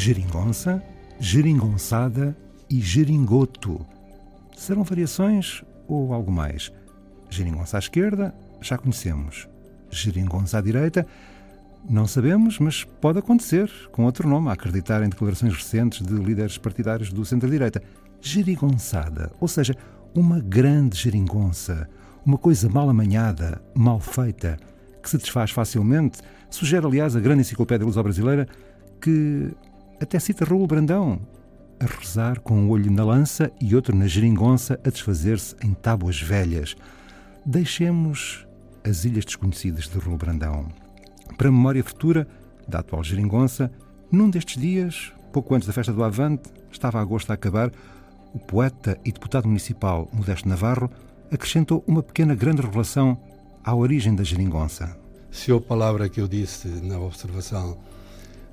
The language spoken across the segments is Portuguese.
geringonça, geringonçada e geringoto. Serão variações ou algo mais? Geringonça à esquerda, já conhecemos. Geringonça à direita, não sabemos, mas pode acontecer, com outro nome, a acreditar em declarações recentes de líderes partidários do centro-direita. Gerigonçada, ou seja, uma grande geringonça, uma coisa mal amanhada, mal feita, que se desfaz facilmente, sugere, aliás, a grande enciclopédia luso-brasileira, que até cita Raul Brandão, a rezar com um olho na lança e outro na geringonça a desfazer-se em tábuas velhas. Deixemos as Ilhas Desconhecidas de Raul Brandão. Para memória futura da atual geringonça, num destes dias, pouco antes da festa do Avante, estava agosto a acabar, o poeta e deputado municipal Modesto Navarro acrescentou uma pequena grande revelação à origem da geringonça. Se a palavra que eu disse na observação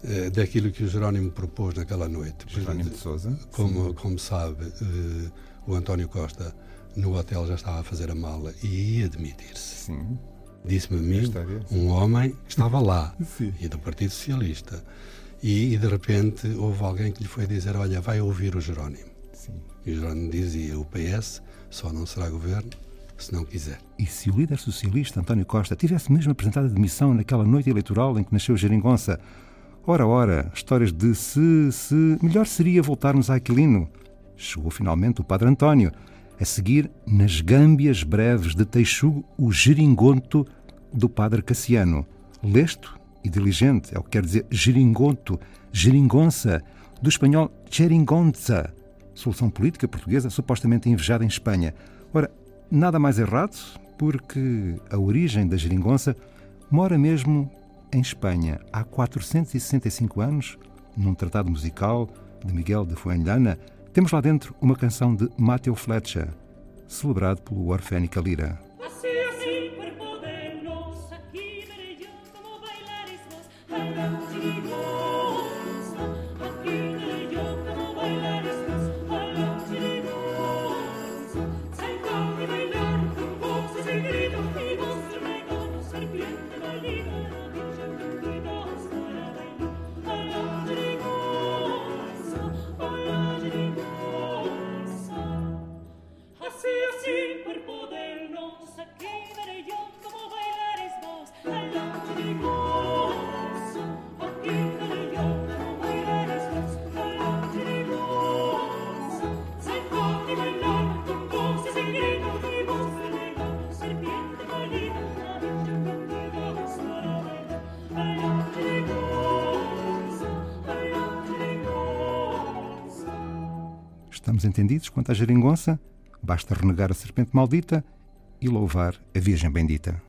eh, daquilo que o Jerónimo propôs naquela noite. Jerónimo de Souza. Como, como sabe, eh, o António Costa no hotel já estava a fazer a mala e ia demitir-se. Sim. Disse-me a mim, um homem que estava lá, Sim. e do Partido Socialista. E, e, de repente houve alguém que lhe foi dizer: Olha, vai ouvir o Jerónimo. Sim. E o Jerónimo dizia: O PS só não será governo se não quiser. E se o líder socialista António Costa tivesse mesmo apresentado a demissão naquela noite eleitoral em que nasceu Geringonça? Ora, ora, histórias de se, se. Melhor seria voltarmos a Aquilino. Chegou finalmente o Padre António. A seguir, nas gâmbias breves de Teixugo, o geringonto do Padre Cassiano. Lesto e diligente, é o que quer dizer geringonto, geringonça, do espanhol geringonza, solução política portuguesa supostamente invejada em Espanha. Ora, nada mais errado, porque a origem da geringonça mora mesmo em Espanha há 465 anos, num tratado musical de Miguel de Fuenllana, temos lá dentro uma canção de Mateo Fletcher, celebrado pelo Orfénica Lira. Estamos entendidos quanto à geringonça? Basta renegar a serpente maldita e louvar a Virgem Bendita.